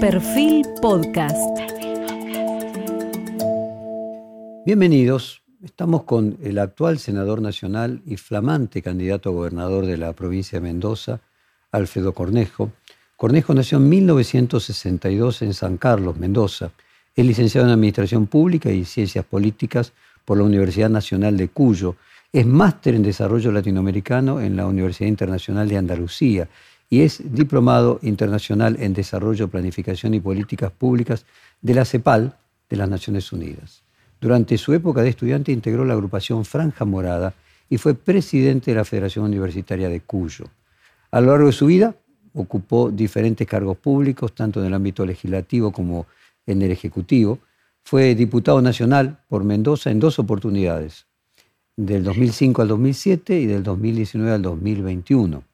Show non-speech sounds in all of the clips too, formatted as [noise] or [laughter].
Perfil Podcast. Bienvenidos. Estamos con el actual senador nacional y flamante candidato a gobernador de la provincia de Mendoza, Alfredo Cornejo. Cornejo nació en 1962 en San Carlos, Mendoza. Es licenciado en Administración Pública y Ciencias Políticas por la Universidad Nacional de Cuyo. Es máster en Desarrollo Latinoamericano en la Universidad Internacional de Andalucía y es diplomado internacional en Desarrollo, Planificación y Políticas Públicas de la CEPAL de las Naciones Unidas. Durante su época de estudiante integró la agrupación Franja Morada y fue presidente de la Federación Universitaria de Cuyo. A lo largo de su vida ocupó diferentes cargos públicos, tanto en el ámbito legislativo como en el ejecutivo. Fue diputado nacional por Mendoza en dos oportunidades, del 2005 al 2007 y del 2019 al 2021.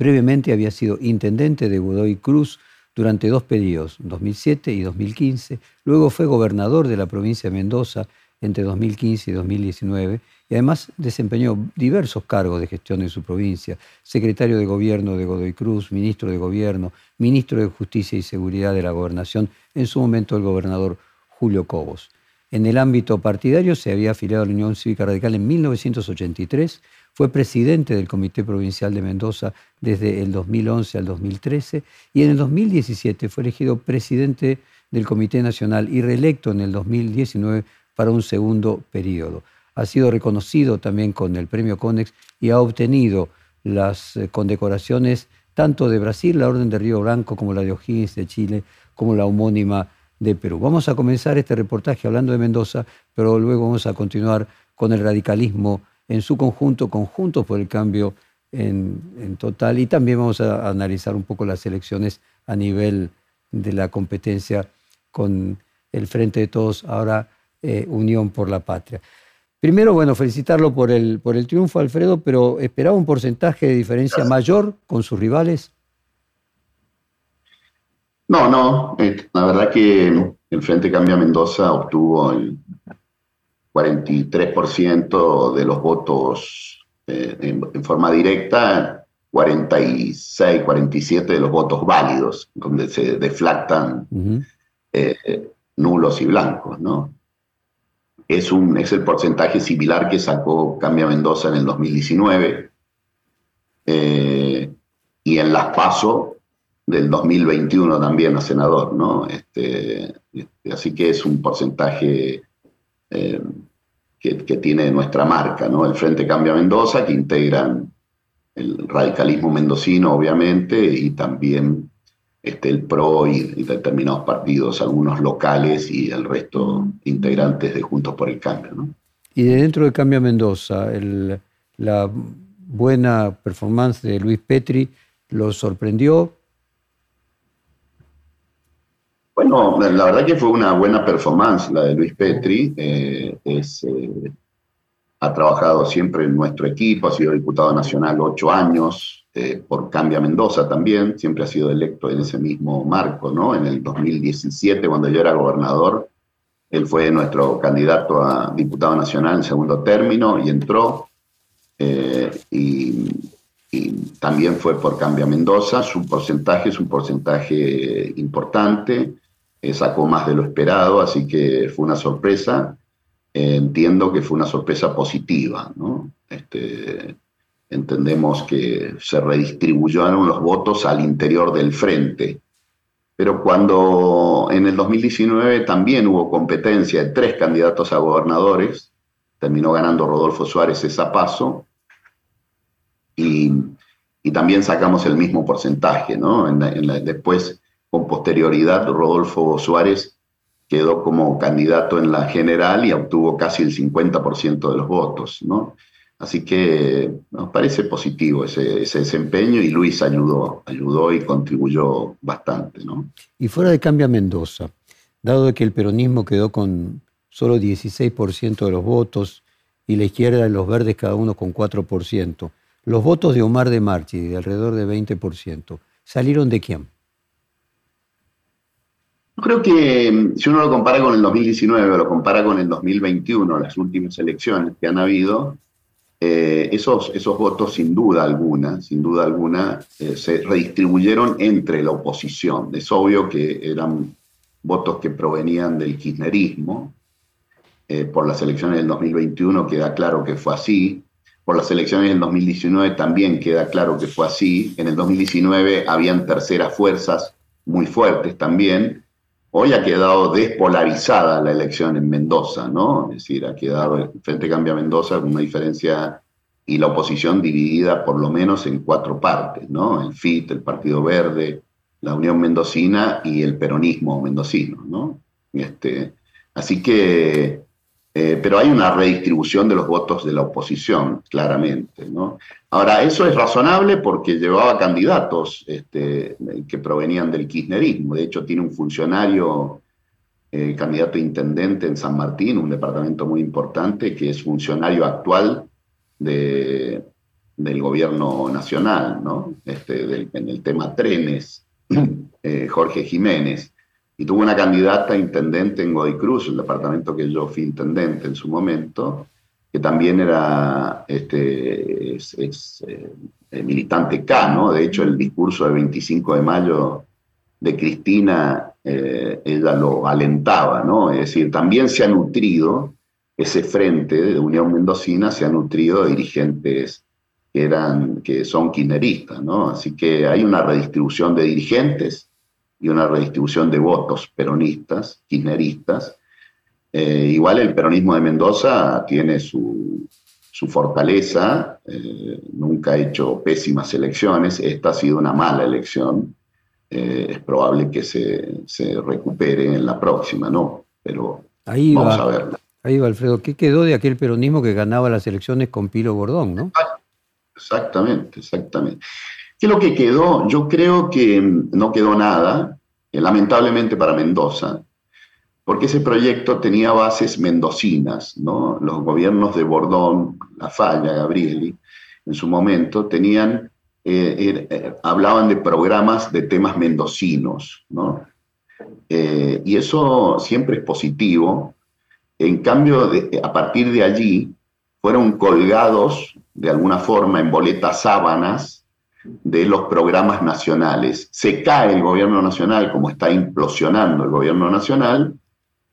Previamente había sido intendente de Godoy Cruz durante dos periodos, 2007 y 2015. Luego fue gobernador de la provincia de Mendoza entre 2015 y 2019 y además desempeñó diversos cargos de gestión en su provincia, secretario de gobierno de Godoy Cruz, ministro de gobierno, ministro de Justicia y Seguridad de la Gobernación, en su momento el gobernador Julio Cobos. En el ámbito partidario se había afiliado a la Unión Cívica Radical en 1983 fue presidente del Comité Provincial de Mendoza desde el 2011 al 2013 y en el 2017 fue elegido presidente del Comité Nacional y reelecto en el 2019 para un segundo periodo. Ha sido reconocido también con el Premio CONEX y ha obtenido las eh, condecoraciones tanto de Brasil, la Orden de Río Blanco, como la de O'Higgins de Chile, como la homónima de Perú. Vamos a comenzar este reportaje hablando de Mendoza, pero luego vamos a continuar con el radicalismo en su conjunto, conjuntos por el cambio en, total. Y también vamos a analizar un poco las elecciones a nivel de la competencia con el Frente de Todos, ahora eh, Unión por la Patria. Primero, bueno, felicitarlo por el, por el triunfo, Alfredo, pero ¿esperaba un porcentaje de diferencia mayor con sus rivales? No, no. Eh, la verdad que el Frente Cambia Mendoza obtuvo el 43% de los votos eh, en, forma directa, 46, 47 de los votos válidos, donde se deflactan eh, nulos y blancos, ¿no? Es, un, es el porcentaje similar que sacó Cambia Mendoza en el 2019 eh, y en las PASO del 2021 también a senador, ¿no? Este, este así que es un porcentaje eh, que, tiene nuestra marca, ¿no? El Frente Cambia Mendoza, que integran el radicalismo mendocino, obviamente, y también este, el PRO y, determinados partidos, algunos locales y el resto integrantes de Juntos por el Cambio, ¿no? Y de dentro de Cambia Mendoza, la buena performance de Luis Petri lo sorprendió, Bueno, la verdad que fue una buena performance la de Luis Petri. Eh, eh, ha trabajado siempre en nuestro equipo, ha sido diputado nacional ocho años, eh, por Cambia Mendoza también, siempre ha sido electo en ese mismo marco, ¿no? En el 2017, cuando yo era gobernador, él fue nuestro candidato a diputado nacional en segundo término y entró. y, y también fue por Cambia Mendoza. Su porcentaje es un porcentaje importante. Eh, sacó más de lo esperado, así que fue una sorpresa. Eh, entiendo que fue una sorpresa positiva, ¿no? Este, entendemos que se redistribuyeron los votos al interior del frente. Pero cuando en el 2019 también hubo competencia de tres candidatos a gobernadores, terminó ganando Rodolfo Suárez esa paso, y, también sacamos el mismo porcentaje, ¿no? después con posterioridad, Rodolfo Suárez quedó como candidato en la general y obtuvo casi el 50% de los votos, ¿no? Así que nos parece positivo ese, desempeño y Luis ayudó, ayudó y contribuyó bastante, ¿no? Y fuera de Cambia Mendoza, dado que el peronismo quedó con solo 16% de los votos y la izquierda y los verdes cada uno con 4%, los votos de Omar de Marchi, de alrededor de 20%, ¿salieron de quién? Creo que mm, si uno lo compara con el 2019 o lo compara con el 2021, las últimas elecciones que han habido, eh, esos, esos votos sin duda alguna, sin duda alguna, eh, se redistribuyeron entre la oposición. Es obvio que eran votos que provenían del kirchnerismo. Eh, por las elecciones del 2021 queda claro que fue así. Por las elecciones del 2019 también queda claro que fue así. En el 2019 habían terceras fuerzas muy fuertes también. Hoy ha quedado despolarizada la elección en Mendoza, ¿no? Es decir, ha quedado el Frente Cambia Mendoza con una diferencia y la oposición dividida por lo menos en cuatro partes, ¿no? El FIT, el Partido Verde, la Unión Mendocina y el peronismo mendocino, ¿no? Este, así que eh, pero hay una redistribución de los votos de la oposición, claramente. ¿no? Ahora, eso es razonable porque llevaba candidatos este, que provenían del kirchnerismo. De hecho, tiene un funcionario, eh, candidato a intendente en San Martín, un departamento muy importante, que es funcionario actual de, del gobierno nacional, ¿no? Este, en el tema trenes, [clears throat] eh, Jorge Jiménez y tuvo una candidata intendente en Godoy Cruz, el departamento que yo fui intendente en su momento, que también era este, es, eh, militante K, ¿no? De hecho, el discurso del 25 de mayo de Cristina, eh, ella lo alentaba, ¿no? Es decir, también se ha nutrido, ese frente de Unión Mendocina se ha nutrido de dirigentes que, eran, que son kirchneristas, ¿no? Así que hay una redistribución de dirigentes y una redistribución de votos peronistas, kirchneristas. Eh, igual el peronismo de Mendoza tiene su, fortaleza, eh, nunca ha hecho pésimas elecciones, esta ha sido una mala elección, eh, es probable que se, recupere en la próxima, ¿no? Pero ahí vamos a verla. Ahí va, Alfredo, ¿qué quedó de aquel peronismo que ganaba las elecciones con Pilo Gordón, no? Exactamente, exactamente. ¿Qué es lo que quedó? Yo creo que no quedó nada, lamentablemente para Mendoza, porque ese proyecto tenía bases mendocinas. Los gobiernos de Bordón, La Falla, Gabrieli, en su momento, tenían, eh, eh, hablaban de programas de temas mendocinos, ¿no? y eso siempre es positivo. En cambio, a partir de allí, fueron colgados de alguna forma en boletas sábanas de los programas nacionales. Se cae el gobierno nacional, como está implosionando el gobierno nacional,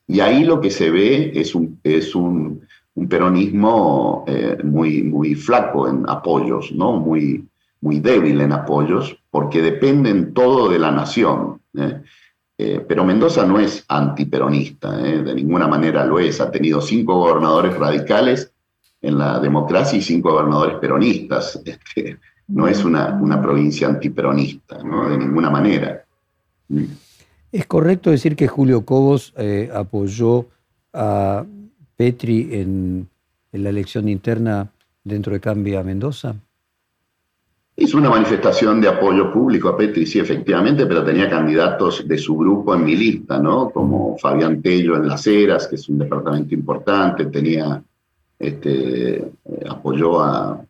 y ahí lo que se ve es un, es un, peronismo eh, muy, muy flaco en apoyos, ¿no? muy, muy débil en apoyos, porque dependen todo de la nación. ¿eh? Eh, pero Mendoza no es antiperonista, de ninguna manera lo es. Ha tenido cinco gobernadores radicales en la democracia y cinco gobernadores peronistas. Este, no es una, provincia antiperonista, ¿no? de ninguna manera. ¿Es correcto decir que Julio Cobos eh, apoyó a Petri en, la elección interna dentro de Cambia Mendoza? Hizo una manifestación de apoyo público a Petri, sí, efectivamente, pero tenía candidatos de su grupo en mi lista, ¿no? Como Fabián Tello en Las Heras, que es un departamento importante, tenía este, eh, apoyó a,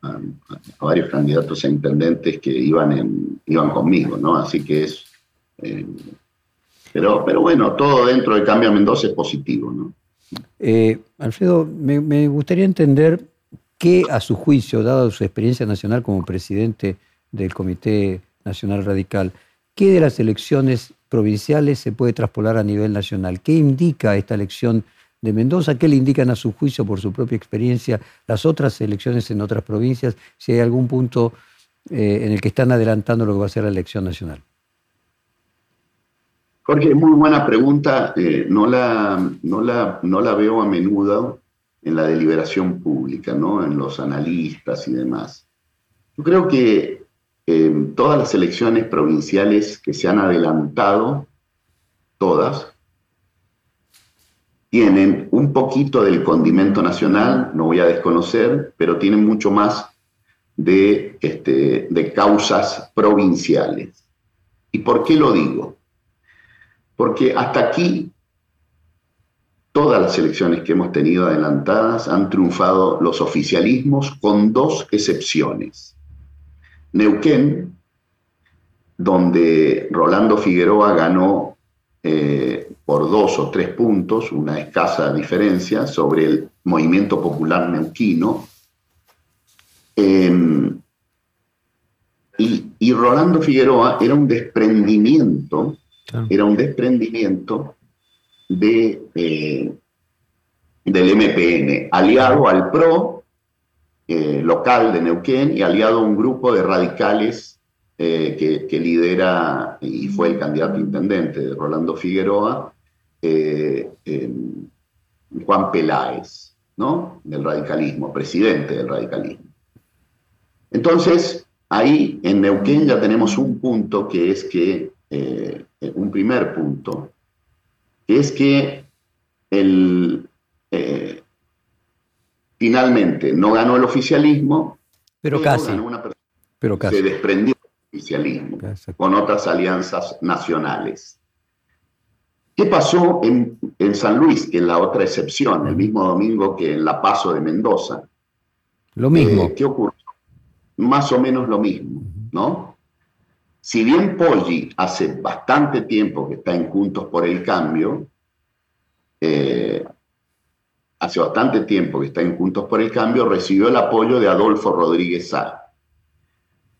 varios candidatos a intendentes que iban, conmigo, ¿no? Así que es... Eh, pero, pero bueno, todo dentro de Cambio Mendoza es positivo, ¿no? Eh, Alfredo, me, gustaría entender qué, a su juicio, dado su experiencia nacional como presidente del Comité Nacional Radical, qué de las elecciones provinciales se puede traspolar a nivel nacional? ¿Qué indica esta elección de Mendoza, qué le indican a su juicio por su propia experiencia las otras elecciones en otras provincias, si hay algún punto eh, en el que están adelantando lo que va a ser la elección nacional. Jorge, muy buena pregunta. Eh, no, la, no, la, no la veo a menudo en la deliberación pública, ¿no? en los analistas y demás. Yo creo que todas las elecciones provinciales que se han adelantado, todas, tienen un poquito del condimento nacional, no voy a desconocer, pero tienen mucho más de, este, de causas provinciales. ¿Y por qué lo digo? Porque hasta aquí todas las elecciones que hemos tenido adelantadas han triunfado los oficialismos con dos excepciones. Neuquén, donde Rolando Figueroa ganó eh, por dos o tres puntos, una escasa diferencia, sobre el movimiento popular neuquino, Em, y, Rolando Figueroa era un desprendimiento, era un desprendimiento de, eh, del MPN, aliado al PRO eh, local de Neuquén y aliado a un grupo de radicales eh, que, lidera y fue el candidato intendente de Rolando Figueroa, Juan Peláez, ¿no? Del radicalismo, presidente del radicalismo. Entonces, ahí en Neuquén ya tenemos un punto que es que, un primer punto, que es que el, eh, finalmente no ganó el oficialismo, pero, casi. pero Se desprendió del oficialismo con otras alianzas nacionales. ¿Qué pasó en, San Luis, que es la otra excepción, el mismo domingo que en La Paso de Mendoza? Lo mismo. Eh, ¿Qué ocurrió? Más o menos lo mismo, ¿no? Si bien Poggi hace bastante tiempo que está en Juntos por el Cambio, eh, hace bastante tiempo que está en Juntos por el Cambio, recibió el apoyo de Adolfo Rodríguez Sá.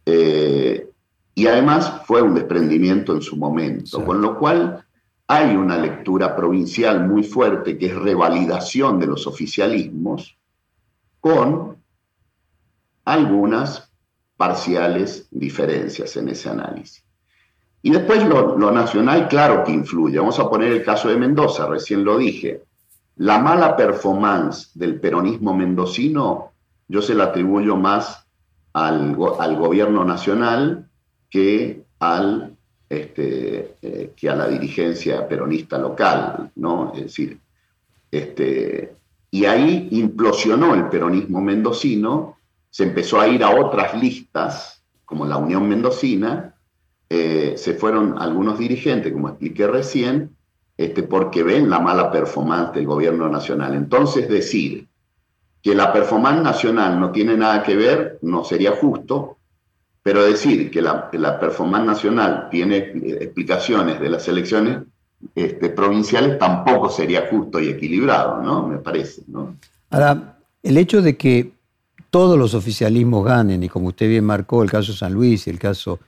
Eh, y además fue un desprendimiento en su momento, con lo cual hay una lectura provincial muy fuerte que es revalidación de los oficialismos con algunas parciales diferencias en ese análisis. Y después lo, nacional, claro que influye. Vamos a poner el caso de Mendoza, recién lo dije. La mala performance del peronismo mendocino, yo se la atribuyo más al, gobierno nacional que, al, este, eh, que a la dirigencia peronista local, ¿no? Es decir, este, y ahí implosionó el peronismo mendocino se empezó a ir a otras listas, como la Unión Mendocina, eh, se fueron algunos dirigentes, como expliqué recién, este, porque ven la mala performance del gobierno nacional. Entonces decir que la performance nacional no tiene nada que ver no sería justo, pero decir que la, performance nacional tiene explicaciones de las elecciones este, provinciales tampoco sería justo y equilibrado, ¿no? Me parece, ¿no? Ahora, el hecho de que todos los oficialismos ganen, y como usted bien marcó, el caso de San Luis y el caso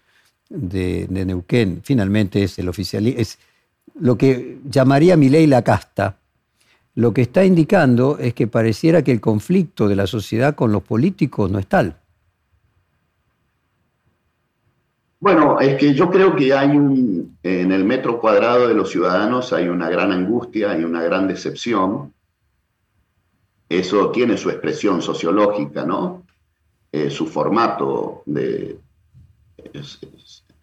de, Neuquén, finalmente es el oficialismo, es lo que llamaría mi ley la casta, lo que está indicando es que pareciera que el conflicto de la sociedad con los políticos no es tal. Bueno, es que yo creo que hay un, en el metro cuadrado de los ciudadanos hay una gran angustia, hay una gran decepción, eso tiene su expresión sociológica, ¿no? Eh, su formato de,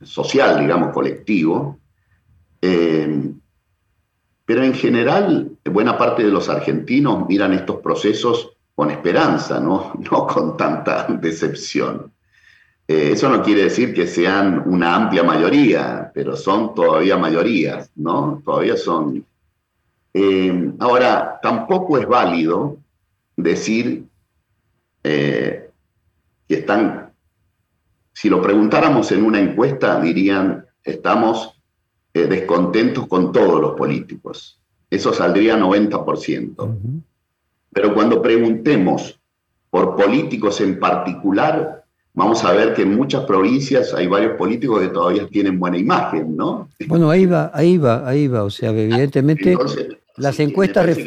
social, digamos, colectivo. Eh, pero en general, buena parte de los argentinos miran estos procesos con esperanza, no, [laughs] no con tanta [laughs] decepción. Eh, eso no quiere decir que sean una amplia mayoría, pero son todavía mayorías, ¿no? Todavía son. ahora, tampoco es válido decir eh, que están, si lo preguntáramos en una encuesta, dirían, estamos eh, descontentos con todos los políticos. Eso saldría 90%. Pero cuando preguntemos por políticos en particular, vamos a ver que en muchas provincias hay varios políticos que todavía tienen buena imagen, ¿no? Bueno, ahí va, ahí va, ahí va. O sea, evidentemente las encuestas...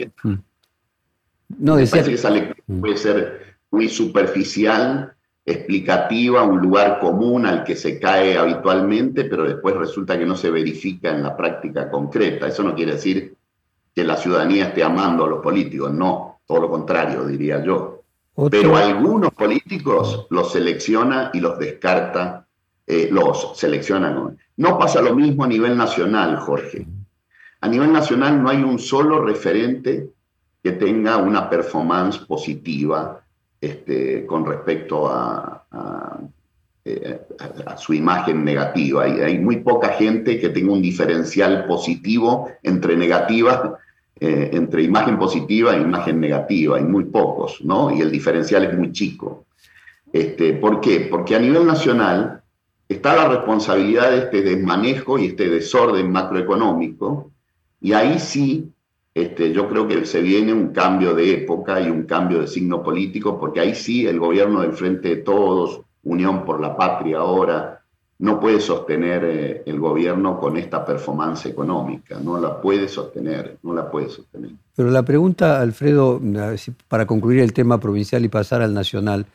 No, decía... que esa lectura mm. puede ser muy superficial, explicativa, un lugar común al que se cae habitualmente, pero después resulta que no se verifica en la práctica concreta. Eso no quiere decir que la ciudadanía esté amando a los políticos, no, todo lo contrario, diría yo. Pero algunos políticos los selecciona y los descarta, eh, los seleccionan. No pasa lo mismo a nivel nacional, Jorge. A nivel nacional no hay un solo referente que tenga una performance positiva este, con respecto a, eh, su imagen negativa. Hay muy poca gente que tenga un diferencial positivo entre negativa, eh, entre imagen positiva e imagen negativa. Hay muy pocos, ¿no? Y el diferencial es muy chico. Este, ¿Por qué? Porque a nivel nacional está la responsabilidad de este desmanejo y este desorden macroeconómico, y ahí sí este, yo creo que se viene un cambio de época y un cambio de signo político, porque ahí sí el gobierno del Frente de Todos, Unión por la Patria ahora, no puede sostener eh, el gobierno con esta performance económica, no la puede sostener, no la puede sostener. Pero la pregunta, Alfredo, para concluir el tema provincial y pasar al nacional,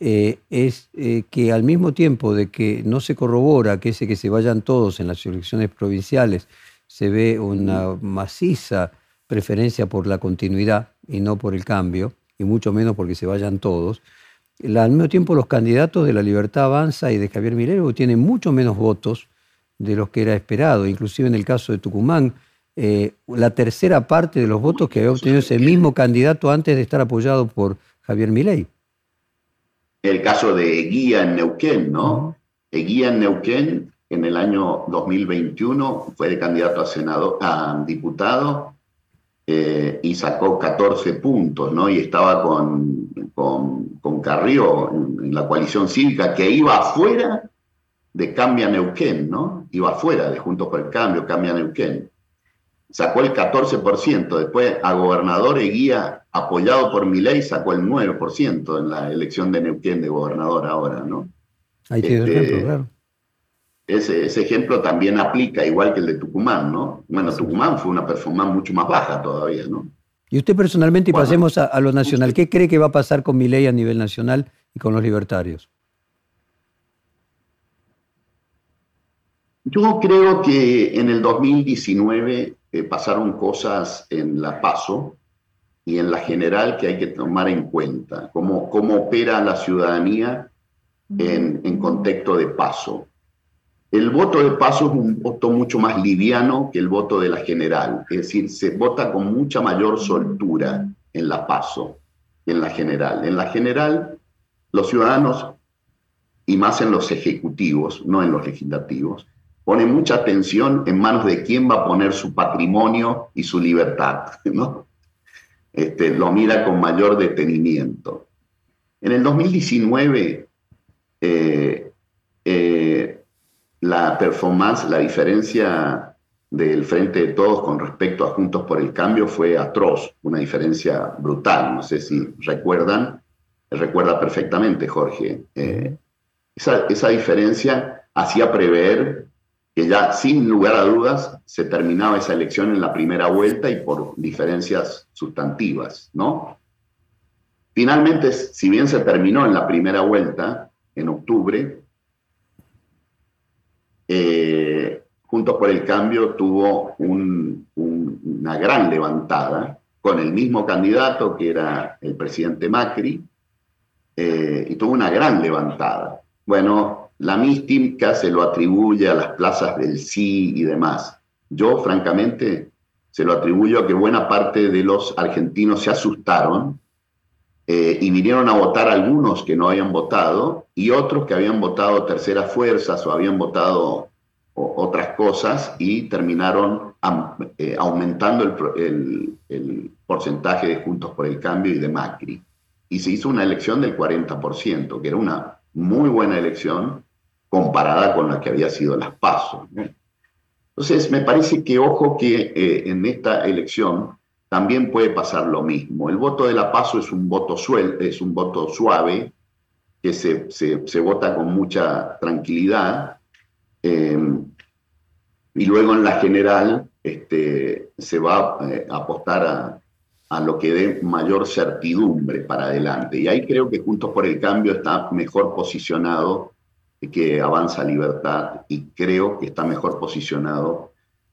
eh, es eh, que al mismo tiempo de que no se corrobora que ese que se vayan todos en las elecciones provinciales, se ve una maciza preferencia por la continuidad y no por el cambio, y mucho menos porque se vayan todos. Al mismo tiempo, los candidatos de la Libertad Avanza y de Javier Milero tienen mucho menos votos de los que era esperado. Inclusive en el caso de Tucumán, eh, la tercera parte de los votos que había obtenido ese mismo candidato antes de estar apoyado por Javier Milei. El caso de Guía en Neuquén, ¿no? Guía en Neuquén en el año 2021 fue de candidato a, senado, a diputado eh, y sacó 14 puntos, ¿no? Y estaba con, con, Carrió en, la coalición cívica que iba afuera de Cambia Neuquén, ¿no? Iba afuera de Juntos por el Cambio, Cambia Neuquén. Sacó el 14%, después a gobernador Eguía, apoyado por ley sacó el 9% en la elección de Neuquén de gobernador ahora, ¿no? Ahí tiene ejemplo, este, claro ese, ejemplo también aplica, igual que el de Tucumán, ¿no? Bueno, Tucumán fue una performance mucho más baja todavía, ¿no? Y usted personalmente, y pasemos a, lo nacional, ¿qué cree que va a pasar con mi ley a nivel nacional y con los libertarios? Yo creo que en el 2019 eh, pasaron cosas en la PASO y en la general que hay que tomar en cuenta, cómo, cómo opera la ciudadanía en, en contexto de PASO. El voto de paso es un voto mucho más liviano que el voto de la general, es decir, se vota con mucha mayor soltura en la paso en la general. En la general, los ciudadanos, y más en los ejecutivos, no en los legislativos, ponen mucha atención en manos de quién va a poner su patrimonio y su libertad, [laughs] ¿no? Este, lo mira con mayor detenimiento. En el 2019, eh, eh, la performance, la diferencia del Frente de Todos con respecto a Juntos por el Cambio fue atroz, una diferencia brutal. No sé si recuerdan, recuerda perfectamente Jorge. Eh, esa, esa diferencia hacía prever que ya sin lugar a dudas se terminaba esa elección en la primera vuelta y por diferencias sustantivas, ¿no? Finalmente, si bien se terminó en la primera vuelta, en octubre, eh, Juntos por el Cambio tuvo una gran levantada con el mismo candidato que era el presidente Macri, eh, y tuvo una gran levantada. Bueno, la mística se lo atribuye a las plazas del sí y demás. Yo, francamente, se lo atribuyo a que buena parte de los argentinos se asustaron eh, y vinieron a votar algunos que no habían votado y otros que habían votado terceras fuerzas o habían votado otras cosas y terminaron eh, aumentando el, el, porcentaje de Juntos por el Cambio y de Macri. Y se hizo una elección del 40%, que era una muy buena elección comparada con la que había sido las pasos. Entonces, me parece que ojo que eh, en esta elección también puede pasar lo mismo. El voto de la PASO es un voto, suel, es un voto suave, que se, se, vota con mucha tranquilidad. Eh, y luego en la general este, se va eh, a apostar a, a, lo que dé mayor certidumbre para adelante. Y ahí creo que Juntos por el Cambio está mejor posicionado que Avanza Libertad y creo que está mejor posicionado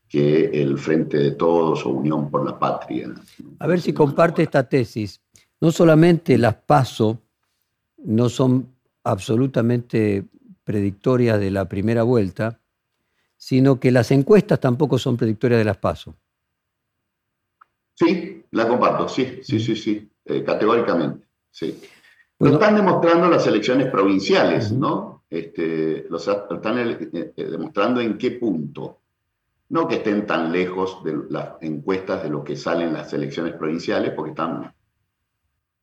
que el Frente de Todos o Unión por la Patria. A ver si comparte esta tesis. No solamente las PASO no son absolutamente predictorias de la primera vuelta, sino que las encuestas tampoco son predictorias de las PASO. Sí, la comparto, sí, sí, sí, sí, eh, categóricamente, sí. lo están demostrando las elecciones provinciales, ¿no? Este, los están eh, eh, demostrando en qué punto no que estén tan lejos de las encuestas de lo que salen las elecciones provinciales, porque están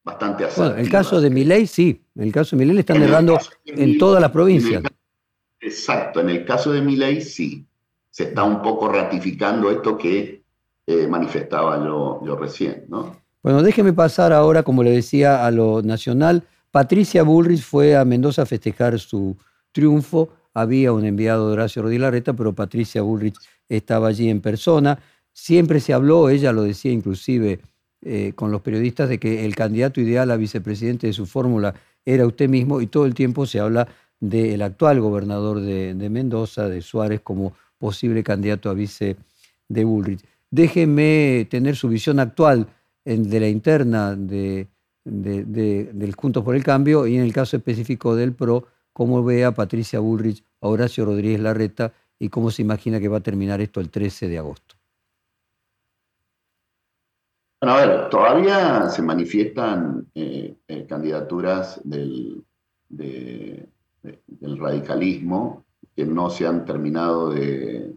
bastante acertadas. Bueno, el caso de Miley sí, en el caso de Miley le están errando en todas las provincias. exacto, en el caso de Miley sí, se está un poco ratificando esto que eh, manifestaba yo, yo recién. ¿no? Bueno, déjeme pasar ahora, como le decía, a lo nacional. Patricia Bullrich fue a Mendoza a festejar su triunfo. Había un enviado de Horacio Rodríguez Larreta, pero Patricia Bullrich estaba allí en persona. Siempre se habló, ella lo decía inclusive eh, con los periodistas, de que el candidato ideal a vicepresidente de su fórmula era usted mismo y todo el tiempo se habla del actual gobernador de, Mendoza, de Suárez, como posible candidato a vice de Bullrich. Déjeme tener su visión actual de la interna de, del Juntos por el Cambio y en el caso específico del PRO, cómo ve a Patricia Bullrich, a Horacio Rodríguez Larreta y cómo se imagina que va a terminar esto el 13 de agosto. Bueno, a ver, todavía se manifiestan eh, eh, candidaturas del, del radicalismo que no se han terminado de,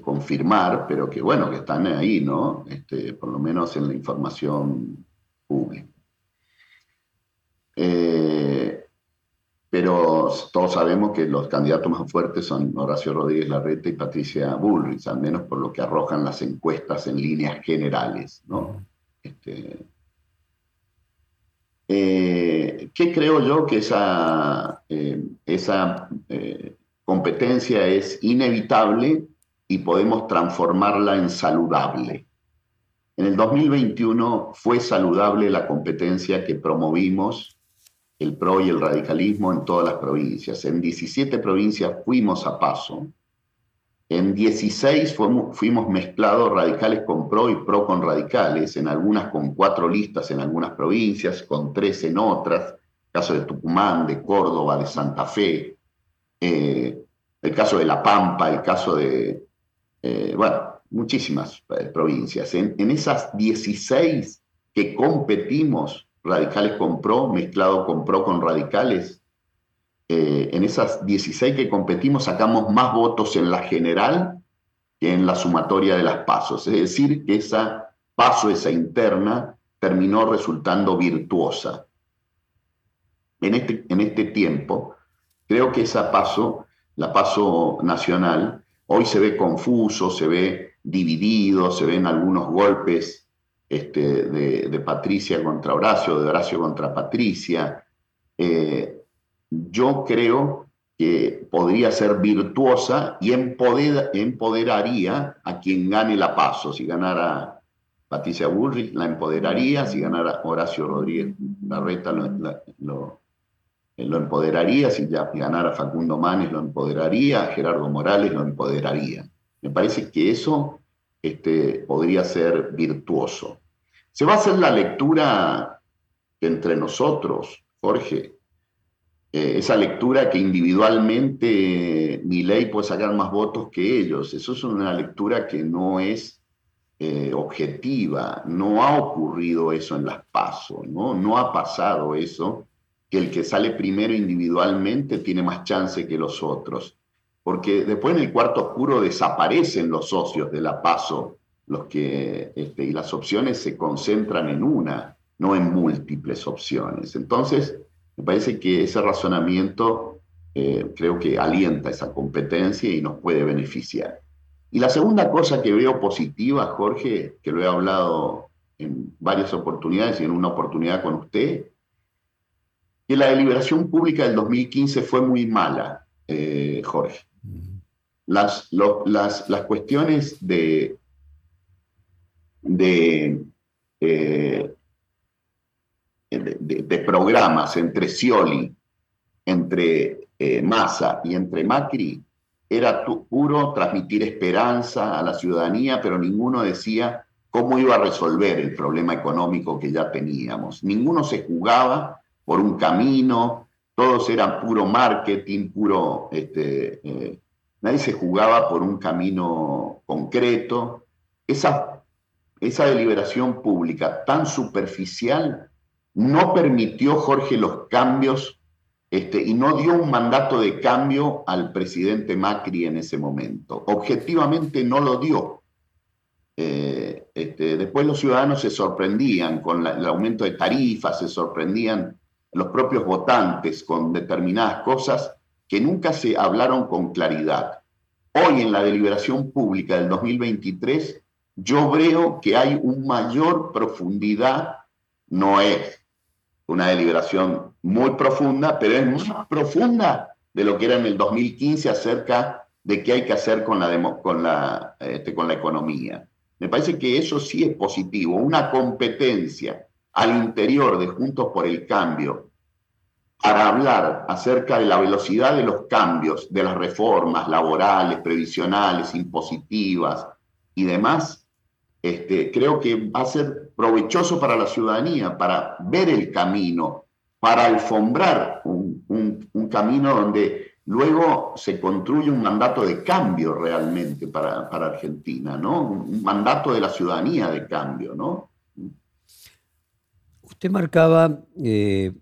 confirmar, pero que bueno, que están ahí, ¿no? Este, por lo menos en la información pública. Eh, pero todos sabemos que los candidatos más fuertes son Horacio Rodríguez Larreta y Patricia Bullrich, al menos por lo que arrojan las encuestas en líneas generales, ¿no? Este, eh, ¿Qué creo yo que esa, eh, esa eh, competencia es inevitable y podemos transformarla en saludable? En el 2021 fue saludable la competencia que promovimos el PRO y el radicalismo en todas las provincias. En 17 provincias fuimos a paso en 16 fuimos, mezclados radicales con PRO y PRO con radicales, en algunas con cuatro listas en algunas provincias, con tres en otras, caso de Tucumán, de Córdoba, de Santa Fe, eh, el caso de La Pampa, el caso de, eh, bueno, muchísimas eh, provincias. En, en, esas 16 que competimos, radicales con PRO, mezclado con PRO con radicales, eh, en esas 16 que competimos sacamos más votos en la general que en la sumatoria de las pasos. Es decir, que esa paso, esa interna, terminó resultando virtuosa. En este, en este tiempo, creo que esa paso, la paso nacional, hoy se ve confuso, se ve dividido, se ven algunos golpes este, de, Patricia contra Horacio, de Horacio contra Patricia. Eh, yo creo que podría ser virtuosa y empoderaría a quien gane la paso. Si ganara Patricia Bullrich, la empoderaría. Si ganara Horacio Rodríguez Larreta, lo, lo, lo empoderaría. Si ya ganara Facundo Manes, lo empoderaría. Gerardo Morales, lo empoderaría. Me parece que eso este, podría ser virtuoso. Se va a hacer la lectura entre nosotros, Jorge, eh, esa lectura que individualmente mi ley puede sacar más votos que ellos. Eso es una lectura que no es eh, objetiva, no ha ocurrido eso en las pasos, ¿no? no ha pasado eso, que el que sale primero individualmente tiene más chance que los otros. Porque después en el cuarto oscuro desaparecen los socios de la paso, los que, este, y las opciones se concentran en una, no en múltiples opciones. Entonces, me parece que ese razonamiento eh, creo que alienta esa competencia y nos puede beneficiar. Y la segunda cosa que veo positiva, Jorge, que lo he hablado en varias oportunidades y en una oportunidad con usted, que la deliberación pública del 2015 fue muy mala, eh, Jorge. Las, las, las, cuestiones de, de eh, de, programas entre Scioli, entre eh, Massa y entre Macri, era puro transmitir esperanza a la ciudadanía, pero ninguno decía cómo iba a resolver el problema económico que ya teníamos. Ninguno se jugaba por un camino, todos eran puro marketing, puro... Este, eh, nadie se jugaba por un camino concreto. Esa, esa deliberación pública tan superficial no permitió Jorge los cambios este, y no dio un mandato de cambio al presidente Macri en ese momento. Objetivamente no lo dio. Eh, este, después los ciudadanos se sorprendían con el aumento de tarifas, se sorprendían los propios votantes con determinadas cosas que nunca se hablaron con claridad. Hoy en la deliberación pública del 2023 yo veo que hay una mayor profundidad, no es una deliberación muy profunda, pero es más profunda de lo que era en el 2015 acerca de qué hay que hacer con la, con la, este, con la economía. Me parece que eso sí es positivo, una competencia al interior de Juntos por el Cambio para hablar acerca de la velocidad de los cambios, de las reformas laborales, previsionales, impositivas y demás, este, creo que va a ser provechoso para la ciudadanía, para ver el camino, para alfombrar un, un camino donde luego se construye un mandato de cambio realmente para, para, Argentina, ¿no? Un mandato de la ciudadanía de cambio, ¿no? Usted marcaba, eh,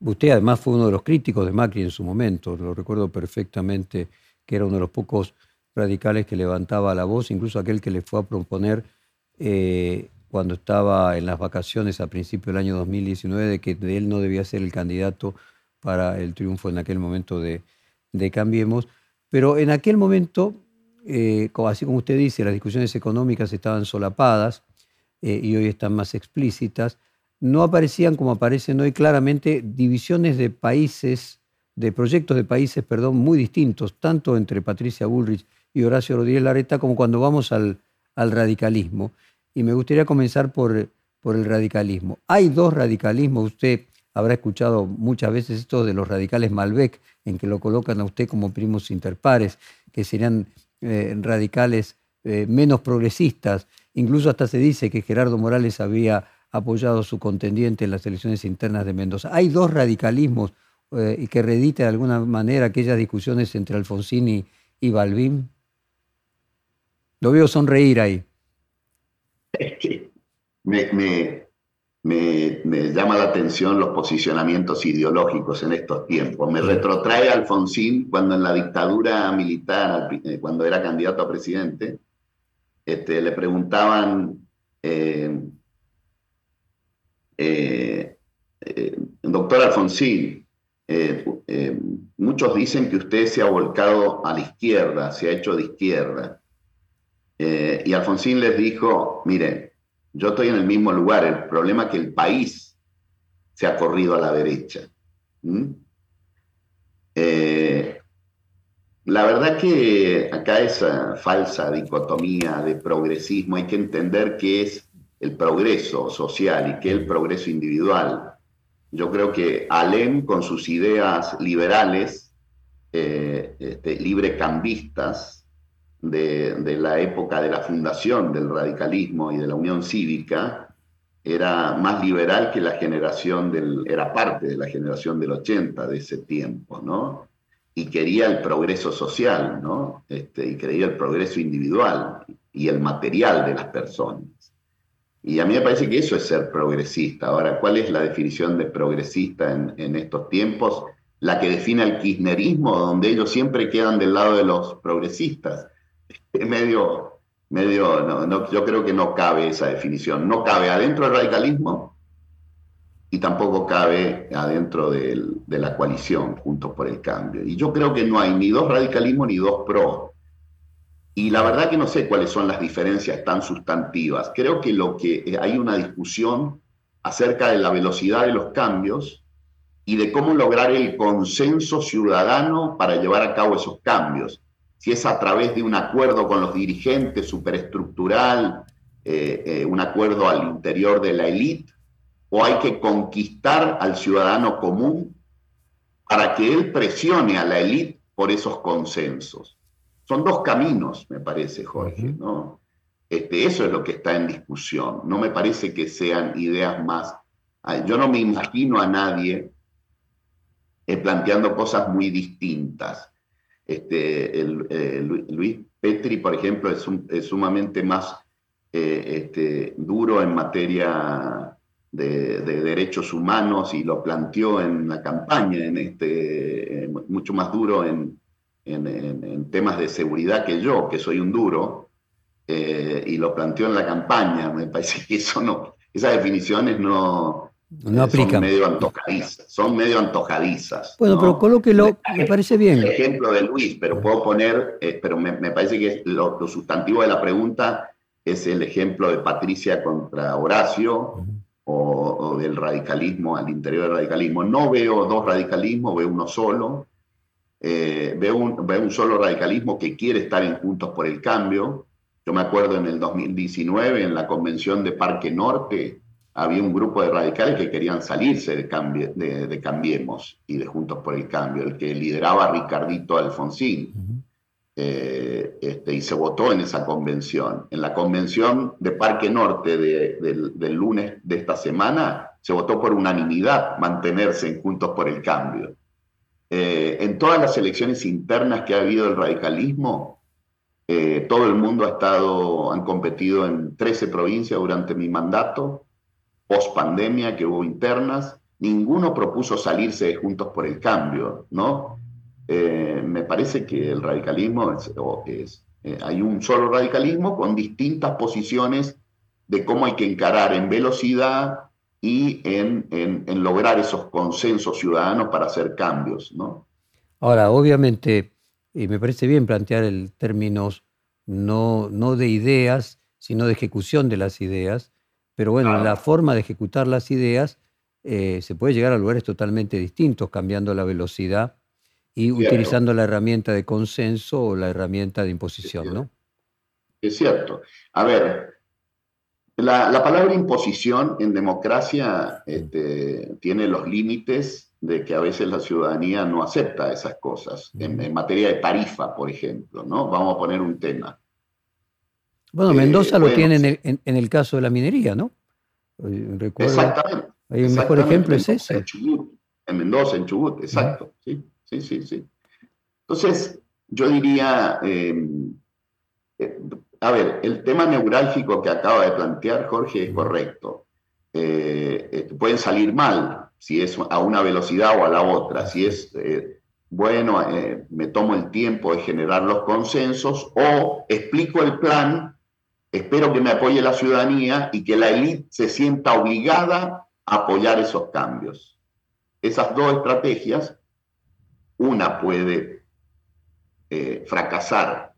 usted además fue uno de los críticos de Macri en su momento, lo recuerdo perfectamente, que era uno de los pocos radicales que levantaba la voz, incluso aquel que le fue a proponer eh, cuando estaba en las vacaciones a principios del año 2019 de que él no debía ser el candidato para el triunfo en aquel momento de, de Cambiemos, pero en aquel momento, eh, así como usted dice, las discusiones económicas estaban solapadas eh, y hoy están más explícitas, no aparecían como aparecen hoy claramente divisiones de países, de proyectos de países, perdón, muy distintos, tanto entre Patricia Bullrich y Horacio Rodríguez Larreta como cuando vamos al, al radicalismo. Y me gustaría comenzar por, por el radicalismo. Hay dos radicalismos, usted habrá escuchado muchas veces esto de los radicales Malbec, en que lo colocan a usted como primos interpares, que serían eh, radicales eh, menos progresistas. Incluso hasta se dice que Gerardo Morales había apoyado su contendiente en las elecciones internas de Mendoza. Hay dos radicalismos eh, que redite de alguna manera aquellas discusiones entre Alfonsín y, y Balbín. Lo veo sonreír ahí. [laughs] me, me, llama la atención los posicionamientos ideológicos en estos tiempos. Me retrotrae a Alfonsín cuando en la dictadura militar, eh, cuando era candidato a presidente, este, le preguntaban, eh, eh, doctor Alfonsín, muchos dicen que usted se ha volcado a la izquierda, se ha hecho de izquierda. Y Alfonsín les dijo, miren, yo estoy en el mismo lugar, el problema es que el país se ha corrido a la derecha. Eh, la verdad que acá esa falsa dicotomía de progresismo hay que entender qué es el progreso social y qué es el progreso individual. Yo creo que Alem, con sus ideas liberales, eh, este, librecambistas, de, la época de la fundación del radicalismo y de la Unión Cívica, era más liberal que la generación del, era parte de la generación del 80 de ese tiempo, ¿no? Y quería el progreso social, ¿no? Este, y quería el progreso individual y el material de las personas. Y a mí me parece que eso es ser progresista. Ahora, ¿cuál es la definición de progresista en, en estos tiempos? La que define el kirchnerismo, donde ellos siempre quedan del lado de los progresistas medio, medio no, yo creo que no cabe esa definición. No cabe adentro del radicalismo y tampoco cabe adentro de la coalición Juntos por el Cambio. Y yo creo que no hay ni dos radicalismos ni dos pro. Y la verdad que no sé cuáles son las diferencias tan sustantivas. Creo que lo que eh, hay una discusión acerca de la velocidad de los cambios y de cómo lograr el consenso ciudadano para llevar a cabo esos cambios si es a través de un acuerdo con los dirigentes superestructural, eh, eh, un acuerdo al interior de la élite, o hay que conquistar al ciudadano común para que él presione a la élite por esos consensos. Son dos caminos, me parece, Jorge, ¿no? Este, eso es lo que está en discusión. No me parece que sean ideas más. Yo no me imagino a nadie eh, planteando cosas muy distintas. Este, eh, Luis Petri, por ejemplo, es, sumamente más eh, este, duro en materia de, derechos humanos y lo planteó en la campaña, en este, mucho más duro en, temas de seguridad que yo, que soy un duro, eh, y lo planteó en la campaña. Me parece que esas definiciones no, no aplican. Son medio antojadizas. Son medio antojadizas. Bueno, pero colóquelo, me parece bien. El ejemplo de Luis, pero puedo poner, eh, pero me, parece que lo, sustantivo de la pregunta es el ejemplo de Patricia contra Horacio o, del radicalismo al interior del radicalismo. No veo dos radicalismos, veo uno solo. Eh, veo, un, veo un solo radicalismo que quiere estar en Juntos por el Cambio. Yo me acuerdo en el 2019, en la convención de Parque Norte, había un grupo de radicales que querían salirse de, de, Cambiemos y de Juntos por el Cambio, el que lideraba Ricardito Alfonsín. Eh, este, y se votó en esa convención. En la convención de Parque Norte del lunes de esta semana, se votó por unanimidad mantenerse en Juntos por el Cambio. Eh, en todas las elecciones internas que ha habido el radicalismo, eh, todo el mundo ha estado, han competido en 13 provincias durante mi mandato, post pandemia que hubo internas, ninguno propuso salirse de Juntos por el Cambio, ¿no? Eh, me parece que el radicalismo es, eh, hay un solo radicalismo con distintas posiciones de cómo hay que encarar en velocidad y en, en, lograr esos consensos ciudadanos para hacer cambios, ¿no? Ahora, obviamente, y me parece bien plantear el términos no, no de ideas, sino de ejecución de las ideas, pero bueno, la forma de ejecutar las ideas eh, se puede llegar a lugares totalmente distintos, cambiando la velocidad y utilizando la herramienta de consenso o la herramienta de imposición, ¿no? Es cierto. A ver, la, palabra imposición en democracia este, tiene los límites de que a veces la ciudadanía no acepta esas cosas. En, materia de tarifa, por ejemplo, ¿no? Vamos a poner un tema. Bueno, Mendoza lo eh, tiene en el, caso de la minería, ¿no? exactamente. Hay un mejor ejemplo es ese. En, Chubut, en Mendoza, en Chubut, exacto. Sí. Sí, sí, sí. Entonces, yo diría, eh, eh, a ver, el tema neurálgico que acaba de plantear Jorge es correcto. Eh, pueden salir mal si es a una velocidad o a la otra. Si es, bueno, me tomo el tiempo de generar los consensos o explico el plan, espero que me apoye la ciudadanía y que la élite se sienta obligada a apoyar esos cambios. Esas dos estrategias una puede eh, fracasar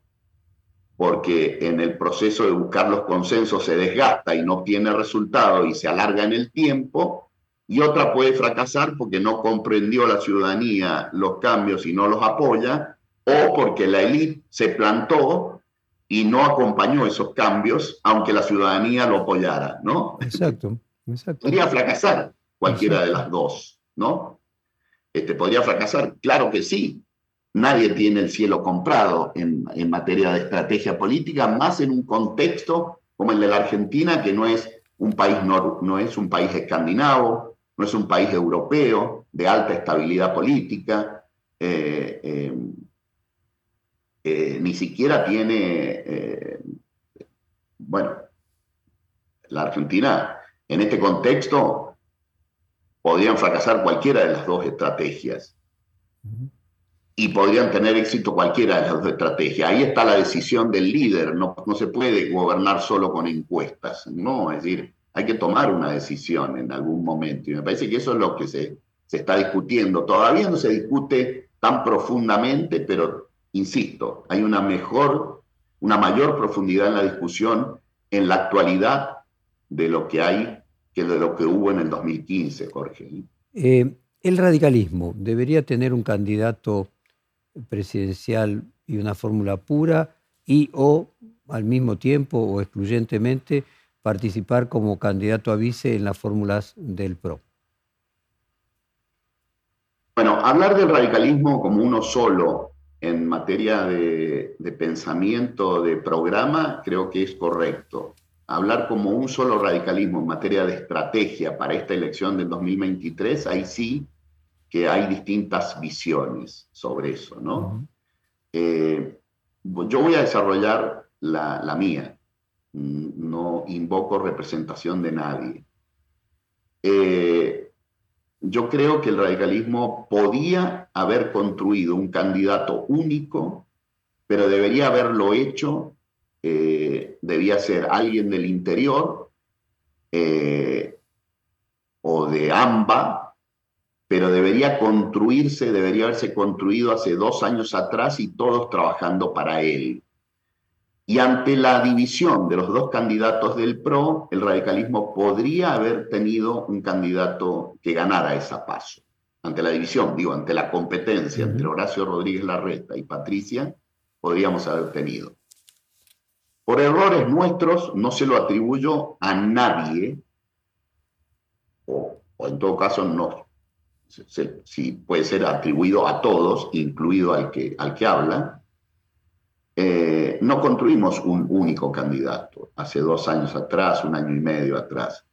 porque en el proceso de buscar los consensos se desgasta y no obtiene resultado y se alarga en el tiempo, y otra puede fracasar porque no comprendió la ciudadanía los cambios y no los apoya, o porque la élite se plantó y no acompañó esos cambios, aunque la ciudadanía lo apoyara, ¿no? Exacto, exacto. Podría fracasar cualquiera de las dos, ¿no? Este, ¿Podría fracasar? Claro que sí. Nadie tiene el cielo comprado en, materia de estrategia política, más en un contexto como el de la Argentina, que no es un país, no, es un país escandinavo, no es un país europeo de alta estabilidad política, eh, eh, eh, ni siquiera tiene, bueno, la Argentina en este contexto podrían fracasar cualquiera de las dos estrategias. Y podrían tener éxito cualquiera de las dos estrategias. Ahí está la decisión del líder. No, no se puede gobernar solo con encuestas. No, es decir, hay que tomar una decisión en algún momento. Y me parece que eso es lo que se, se está discutiendo. Todavía no se discute tan profundamente, pero insisto, hay una mejor, una mayor profundidad en la discusión en la actualidad de lo que hay que de lo que hubo en el 2015, Jorge. Eh, el radicalismo debería tener un candidato presidencial y una fórmula pura y o al mismo tiempo o excluyentemente participar como candidato a vice en las fórmulas del PRO. Bueno, hablar del radicalismo como uno solo en materia de, de pensamiento, de programa, creo que es correcto hablar como un solo radicalismo en materia de estrategia para esta elección del 2023, ahí sí que hay distintas visiones sobre eso, ¿no? Eh, yo voy a desarrollar la, mía, mm, no invoco representación de nadie. Eh, yo creo que el radicalismo podía haber construido un candidato único, pero debería haberlo hecho eh, debía ser alguien del interior eh, o de AMBA, pero debería construirse, debería haberse construido hace dos años atrás y todos trabajando para él. Y ante la división de los dos candidatos del PRO, el radicalismo podría haber tenido un candidato que ganara esa paso. Ante la división, digo, ante la competencia entre Horacio Rodríguez Larreta y Patricia, podríamos haber tenido. Por errores nuestros, no se lo atribuyo a nadie, o, en todo caso no, si puede ser atribuido a todos, incluido al que, al que habla, eh, no construimos un único candidato hace dos años atrás, un año y medio atrás.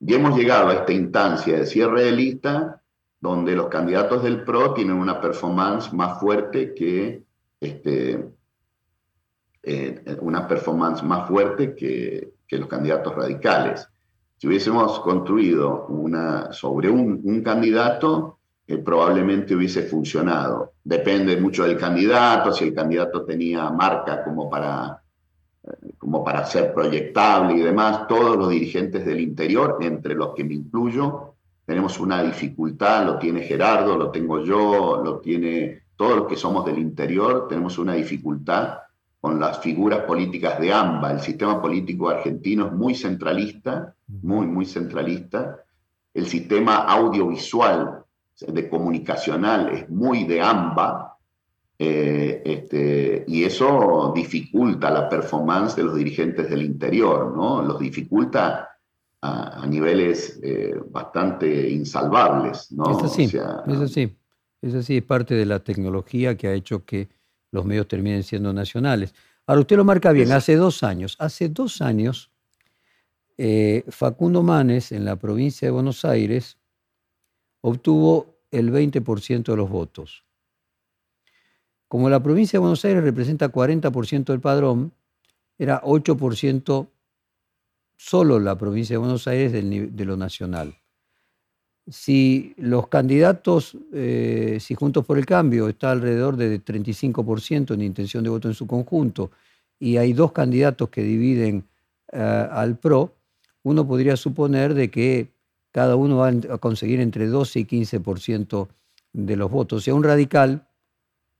Y hemos llegado a esta instancia de cierre de lista donde los candidatos del PRO tienen una performance más fuerte que este, eh, una performance más fuerte que, los candidatos radicales. Si hubiésemos construido sobre un candidato, probablemente hubiese funcionado. Depende mucho del candidato, si el candidato tenía marca como para, eh, como para ser proyectable y demás. Todos los dirigentes del interior, entre los que me incluyo, tenemos una dificultad, lo tiene Gerardo, lo tengo yo, lo tiene todos los que somos del interior, tenemos una dificultad con las figuras políticas de AMBA. El sistema político argentino es muy centralista, muy, muy centralista. El sistema audiovisual de comunicacional es muy de AMBA, eh, este, y eso dificulta la performance de los dirigentes del interior, ¿no? Los dificulta a, niveles eh, bastante insalvables, ¿no? Es así, es así, es así, es parte de la tecnología que ha hecho que los medios terminen siendo nacionales. Ahora, usted lo marca bien, hace dos años, hace dos años, eh, Facundo Manes, en la provincia de Buenos Aires, obtuvo el 20% de los votos. Como la provincia de Buenos Aires representa 40% del padrón, era 8% solo la provincia de Buenos Aires de lo nacional. Si los candidatos, eh, si Juntos por el Cambio está alrededor de 35% en intención de voto en su conjunto, y hay dos candidatos que dividen eh, al PRO, uno podría suponer de que cada uno va a conseguir entre 12 y 15% de los votos. O sea, un radical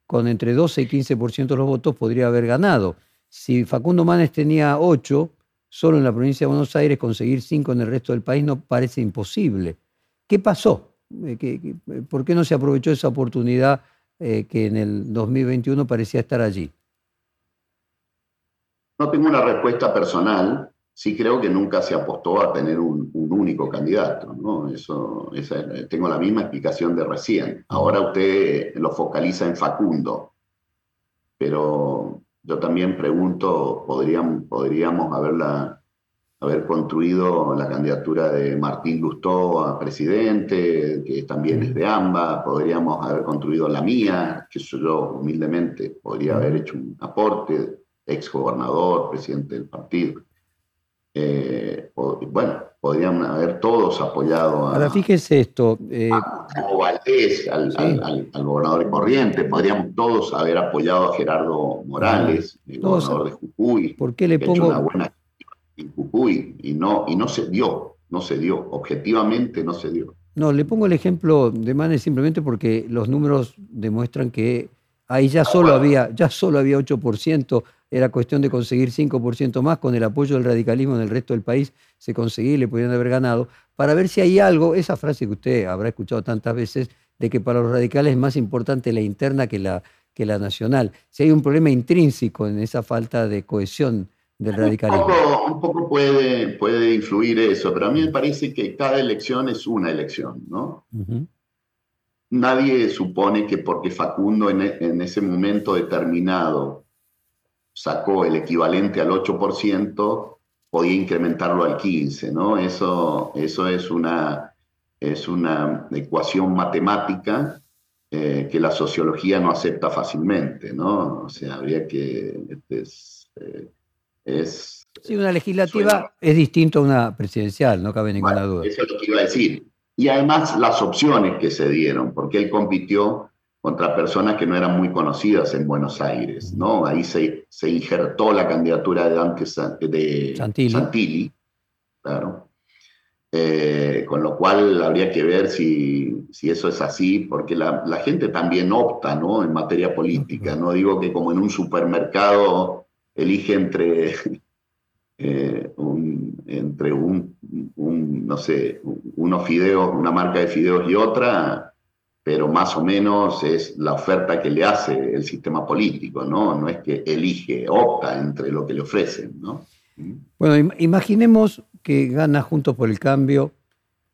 con entre 12 y 15% de los votos podría haber ganado. Si Facundo Manes tenía 8, solo en la provincia de Buenos Aires conseguir 5 en el resto del país no parece imposible. ¿Qué pasó? Eh, ¿Por qué no se aprovechó esa oportunidad eh, que en el 2021 parecía estar allí? No tengo una respuesta personal, sí creo que nunca se apostó a tener un, único candidato, ¿no? Eso, tengo la misma explicación de recién. Ahora usted lo focaliza en Facundo, pero yo también pregunto, ¿podríamos, podríamos haberla, haber construido la candidatura de Martín Lustó a presidente, que también es de AMBA, podríamos haber construido la mía, que yo humildemente podría haber hecho un aporte, ex gobernador, presidente del partido. Eh, bueno, podrían haber todos apoyado a. Ahora, fíjese esto. Eh, Valdés, al, gobernador de Corrientes, podríamos todos haber apoyado a Gerardo Morales, el gobernador de Jujuy. ¿Por qué le pongo.? una buena en Jujuy y no, y no se dio, no se dio, objetivamente no se dio. No, le pongo el ejemplo de Manes simplemente porque los números demuestran que ahí ya solo había, ya solo había 8% era cuestión de conseguir 5% más, con el apoyo del radicalismo en el resto del país se conseguía y le podían haber ganado, para ver si hay algo, esa frase que usted habrá escuchado tantas veces, de que para los radicales es más importante la interna que la, que la nacional. Si hay un problema intrínseco en esa falta de cohesión del radicalismo. Un poco, puede, puede influir eso, pero a mí me parece que cada elección es una elección, ¿no? Nadie supone que porque Facundo en, en ese momento determinado sacó el equivalente al 8%, podía incrementarlo al 15%, ¿no? Eso, eso es, una, es una ecuación matemática eh, que la sociología no acepta fácilmente, ¿no? O sea, habría que... Es, eh, es sí, una legislativa es distinto a una presidencial, no cabe ninguna duda. Eso es lo que iba a decir. Y además las opciones que se dieron, porque él compitió contra personas que no eran muy conocidas en Buenos Aires, ¿no? Ahí se, se injertó la candidatura de, Dante de Santilli. claro. Eh, con lo cual habría que ver si, si eso es así, porque la, gente también opta ¿no? en materia política. No digo que como en un supermercado elige entre, [laughs] eh, un, entre un, no sé, unos fideos, una marca de fideos y otra, pero más o menos es la oferta que le hace el sistema político, ¿no? No es que elige, opta entre lo que le ofrecen, ¿no? Bueno, imaginemos que gana Juntos por el Cambio,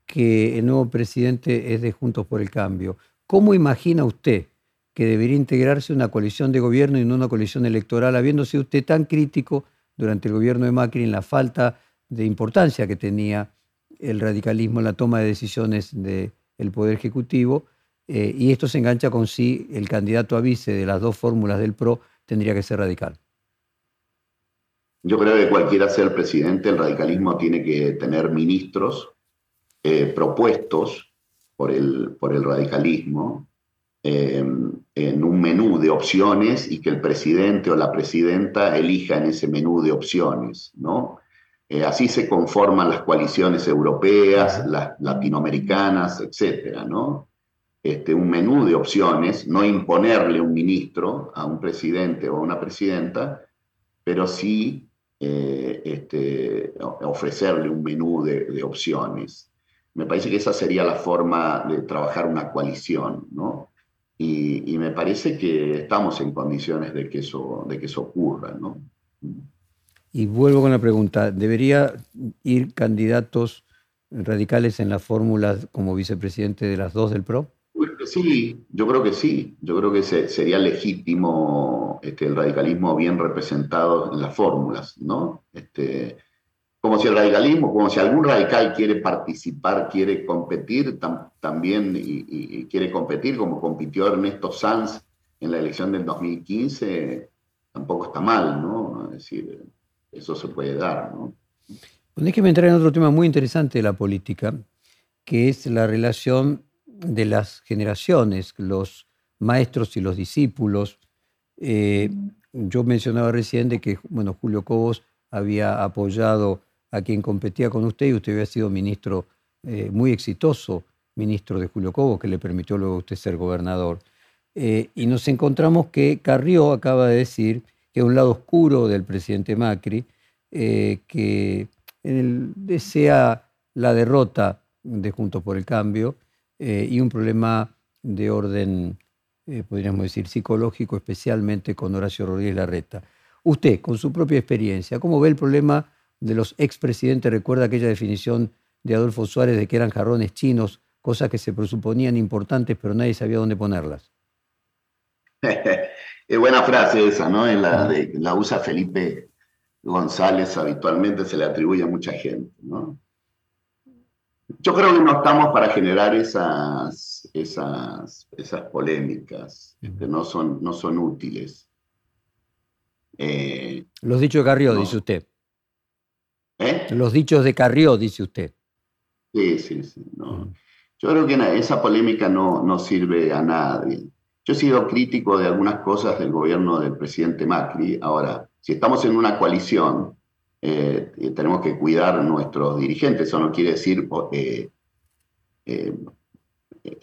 que el nuevo presidente es de Juntos por el Cambio. ¿Cómo imagina usted que debería integrarse una coalición de gobierno y no una coalición electoral, habiéndose usted tan crítico durante el gobierno de Macri en la falta de importancia que tenía el radicalismo en la toma de decisiones del Poder Ejecutivo? Eh, y esto se engancha con si el candidato a vice de las dos fórmulas del PRO tendría que ser radical. Yo creo que cualquiera sea el presidente, el radicalismo tiene que tener ministros eh, propuestos por el, por el radicalismo eh, en un menú de opciones y que el presidente o la presidenta elija en ese menú de opciones, ¿no? Eh, así se conforman las coaliciones europeas, las latinoamericanas, etcétera, ¿no? Este, un menú de opciones, no imponerle un ministro a un presidente o a una presidenta, pero sí este, ofrecerle un menú de opciones. Me parece que esa sería la forma de trabajar una coalición, ¿no? Y, me parece que estamos en condiciones de que eso, de que eso ocurra, ¿no? Y vuelvo con la pregunta, ¿debería ir candidatos radicales en las fórmulas como vicepresidente de las dos del PRO? Sí, yo creo que sí. Yo creo que sería legítimo este, el radicalismo bien representado en las fórmulas, ¿no? Este, como si el radicalismo, como si algún radical quiere participar, quiere competir también y, quiere competir como compitió Ernesto Sanz en la elección del 2015, tampoco está mal, ¿no? Es decir, eso se puede dar, ¿no? que entrar en otro tema muy interesante de la política, que es la relación de las generaciones, los maestros y los discípulos. Eh, yo mencionaba recién de que bueno, Julio Cobos había apoyado a quien competía con usted y usted había sido ministro eh, muy exitoso, ministro de Julio Cobo, que le permitió luego usted ser gobernador. Eh, y nos encontramos que Carrió acaba de decir que un lado oscuro del presidente Macri, que desea la derrota de Juntos por el Cambio y un problema de orden, podríamos decir, psicológico, especialmente con Horacio Rodríguez Larreta. Usted, con su propia experiencia, ¿cómo ve el problema de los expresidentes recuerda aquella definición de Adolfo Suárez de que eran jarrones chinos, cosas que se presuponían importantes pero nadie sabía dónde ponerlas. [laughs] es buena frase esa, ¿no? la, la usa Felipe González, habitualmente se le atribuye a mucha gente, ¿no? Yo creo que no estamos para generar esas, esas, esas polémicas, que no son, no son útiles. Eh, Los dichos de Carrió, dice usted. ¿Eh? Los dichos de Carrió, dice usted. Sí, sí, sí. Mm. Yo creo que esa polémica no, no sirve a nadie. Yo he sido crítico de algunas cosas del gobierno del presidente Macri. Ahora, si estamos en una coalición, eh, tenemos que cuidar nuestros dirigentes. Eso no quiere decir eh,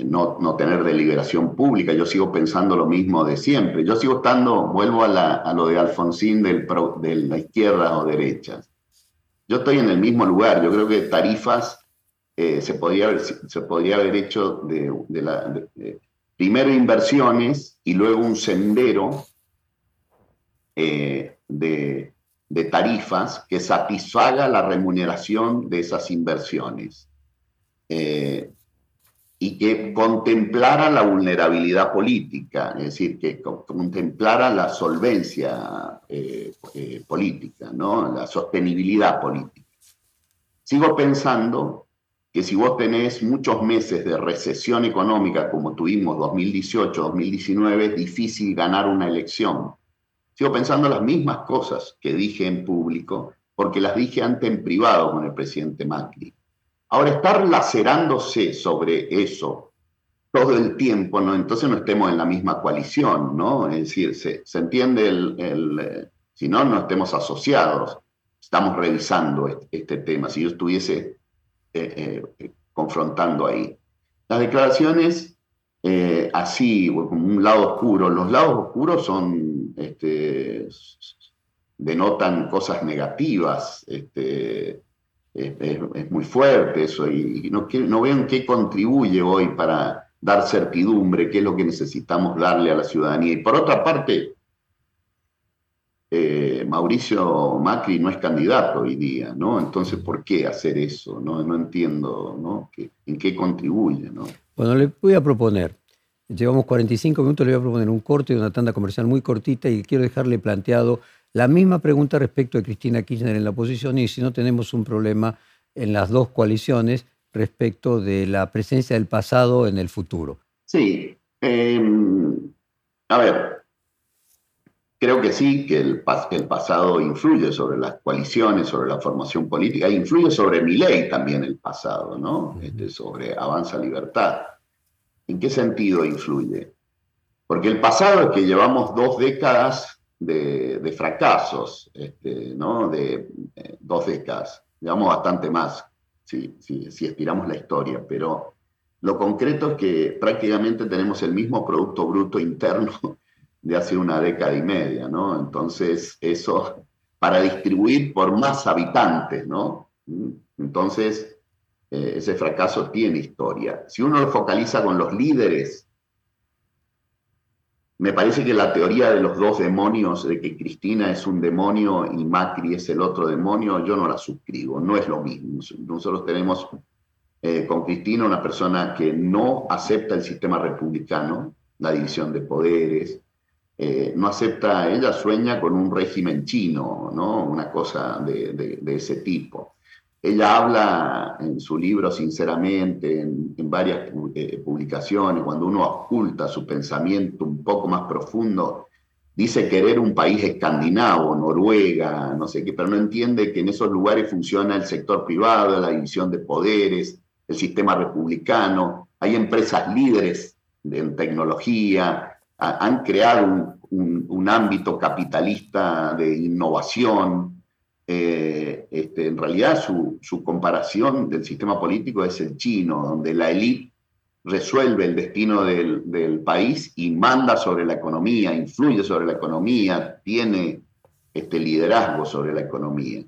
no, no, tener deliberación pública. Yo sigo pensando lo mismo de siempre. Yo sigo estando, vuelvo a, lo de Alfonsín del de la izquierda o derecha yo estoy en el mismo lugar. Yo creo que tarifas eh, se, podría haber, se podría haber hecho primero inversiones y luego un sendero eh, de, tarifas que satisfaga la remuneración de esas inversiones. Eh, y que contemplara la vulnerabilidad política, es decir, que contemplara la solvencia eh, eh, política, ¿no? la sostenibilidad política. Sigo pensando que si vos tenés muchos meses de recesión económica como tuvimos 2018, 2019, es difícil ganar una elección. Sigo pensando las mismas cosas que dije en público, porque las dije antes en privado con el presidente Macri. Ahora, estar lacerándose sobre eso todo el tiempo, entonces no estemos en la misma coalición, ¿no? Es decir, se, entiende el, eh, si no, no estemos asociados. Estamos revisando este, tema, si yo estuviese eh, eh, confrontando ahí. Las declaraciones así, como un lado oscuro, los lados oscuros son este, denotan cosas negativas. Este, es, muy fuerte eso y, no, no veo en qué contribuye hoy para dar certidumbre, qué es lo que necesitamos darle a la ciudadanía. Y por otra parte, eh, Mauricio Macri no es candidato hoy día, ¿no? Entonces, ¿por qué hacer eso? No, no entiendo, ¿no? ¿En qué contribuye, ¿no? Bueno, le voy a proponer, llevamos 45 minutos, le voy a proponer un corte de una tanda comercial muy cortita y quiero dejarle planteado la misma pregunta respecto de Cristina Kirchner en la oposición y si no tenemos un problema en las dos coaliciones respecto de la presencia del pasado en el futuro. Sí. Em, a ver, creo que sí, que el, el, pasado influye sobre las coaliciones, sobre la formación política, e influye sobre mi ley también el pasado, ¿no? Este, sobre Avanza Libertad. ¿En qué sentido influye? Porque el pasado es que llevamos dos décadas de, fracasos, este, ¿no? de eh, dos décadas, digamos bastante más, si, si, si estiramos la historia, pero lo concreto es que prácticamente tenemos el mismo Producto Bruto Interno de hace una década y media, ¿no? Entonces, eso para distribuir por más habitantes, ¿no? Entonces, eh, ese fracaso tiene historia. Si uno lo focaliza con los líderes me parece que la teoría de los dos demonios, de que Cristina es un demonio y Macri es el otro demonio, yo no la suscribo, no es lo mismo. Nosotros tenemos eh, con Cristina una persona que no acepta el sistema republicano, la división de poderes, eh, no acepta, ella sueña con un régimen chino, ¿no? una cosa de ese tipo. Ella habla en su libro, sinceramente, en, varias eh, publicaciones, cuando uno oculta su pensamiento un poco más profundo, dice querer un país escandinavo, Noruega, no sé qué, pero no entiende que en esos lugares funciona el sector privado, la división de poderes, el sistema republicano, hay empresas líderes en tecnología, han creado un ámbito capitalista de innovación, eh, este, en realidad su, comparación del sistema político es el chino, donde la élite resuelve el destino del, país y manda sobre la economía, influye sobre la economía, tiene este liderazgo sobre la economía.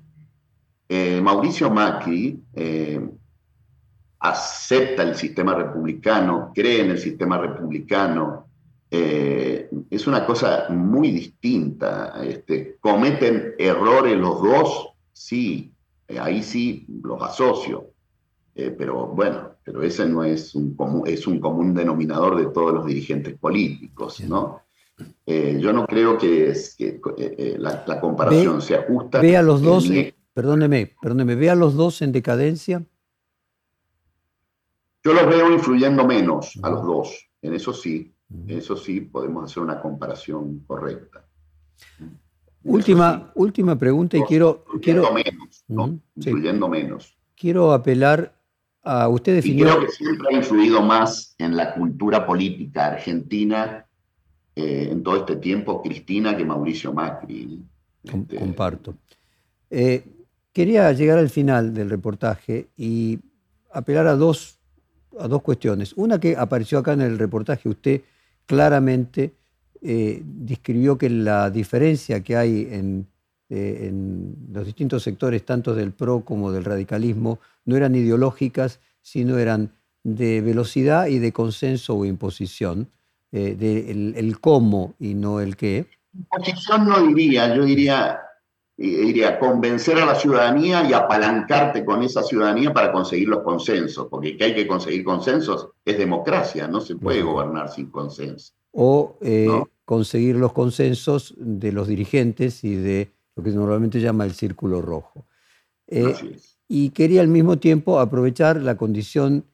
Eh, Mauricio Macri eh, acepta el sistema republicano, cree en el sistema republicano, eh, es una cosa muy distinta. Este, ¿Cometen errores los dos? Sí, eh, ahí sí los asocio. Eh, pero bueno, pero ese no es un, común, es un común denominador de todos los dirigentes políticos, ¿no? yo no creo que, es, que la, comparación sea justa. Ve a los dos, perdóneme, perdóneme, ve a los dos en decadencia. Yo los veo influyendo menos a los dos, en eso sí. Eso sí, podemos hacer una comparación correcta. Última, última pregunta y quiero... quiero menos, ¿no? Influyendo menos. Quiero apelar a... Usted definió... creo que siempre ha influido más en la cultura política argentina eh, en todo este tiempo Cristina que Mauricio Macri. Este, comparto. Eh, quería llegar al final del reportaje y apelar a dos, a dos cuestiones. Una que apareció acá en el reportaje, usted claramente eh, describió que la diferencia que hay eh, en, los distintos sectores, tanto del PRO como del radicalismo, no eran ideológicas, sino eran de velocidad y de consenso o imposición, eh, de el, cómo y no el qué. Imposición no diría, yo diría, diría convencer a la ciudadanía y apalancarte con esa ciudadanía para conseguir los consensos, porque que hay que conseguir consensos es democracia, no se puede gobernar sin consenso. O eh, conseguir los consensos de los dirigentes y de lo que normalmente llama el círculo rojo. Eh, y quería al mismo tiempo aprovechar la condición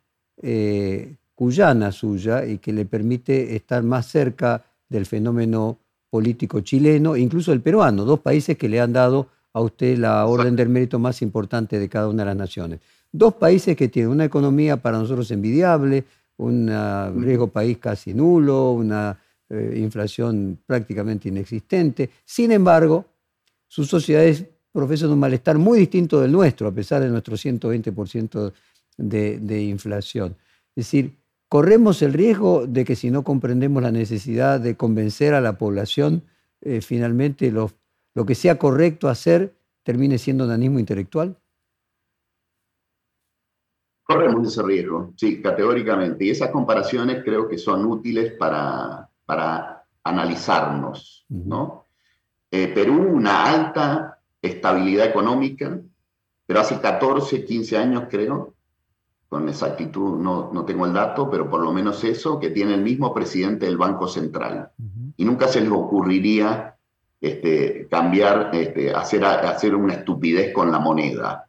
eh, cuyana suya y que le permite estar más cerca del fenómeno político chileno, incluso el peruano, dos países que le han dado a usted la orden del mérito más importante de cada una de las naciones. Dos países que tienen una economía para nosotros envidiable, un riesgo país casi nulo, una eh, inflación prácticamente inexistente. Sin embargo, sus sociedades profesan un malestar muy distinto del nuestro, a pesar de nuestro 120% de, de inflación. Es decir, corremos el riesgo de que si no comprendemos la necesidad de convencer a la población, eh, finalmente lo que sea correcto hacer termine siendo nanismo intelectual? Corremos ese riesgo, sí, categóricamente. Y esas comparaciones creo que son útiles para, para analizarnos, ¿no? Eh, Perú, una alta estabilidad económica, pero hace 14, 15 años creo, con exactitud no, no tengo el dato, pero por lo menos eso, que tiene el mismo presidente del Banco Central. Y nunca se les ocurriría este, cambiar, este, hacer, hacer una estupidez con la moneda.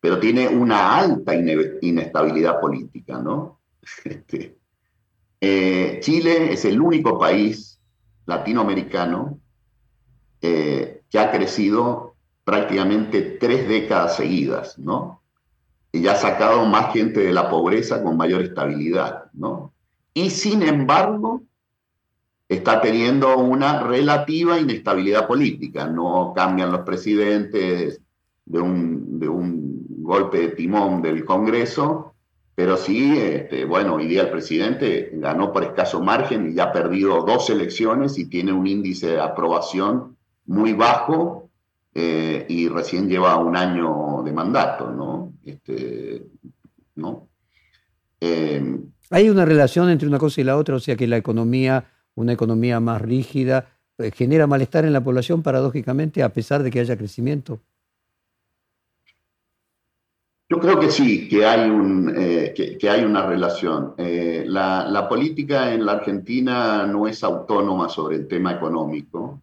Pero tiene una alta inestabilidad política, ¿no? [laughs] Este, eh, Chile es el único país latinoamericano eh, que ha crecido prácticamente tres décadas seguidas, ¿no? Y ha sacado más gente de la pobreza con mayor estabilidad, ¿no? Y sin embargo, está teniendo una relativa inestabilidad política. No cambian los presidentes de un, de un golpe de timón del Congreso, pero sí, este, bueno, hoy día el presidente ganó por escaso margen y ya ha perdido dos elecciones y tiene un índice de aprobación muy bajo eh, y recién lleva un año de mandato, ¿no? Este, ¿no? Eh, Hay una relación entre una cosa y la otra, o sea que la economía, una economía más rígida, eh, genera malestar en la población paradójicamente a pesar de que haya crecimiento. Yo creo que sí, que hay, un, que, hay una relación. la, la, política en la Argentina no es autónoma sobre el tema económico.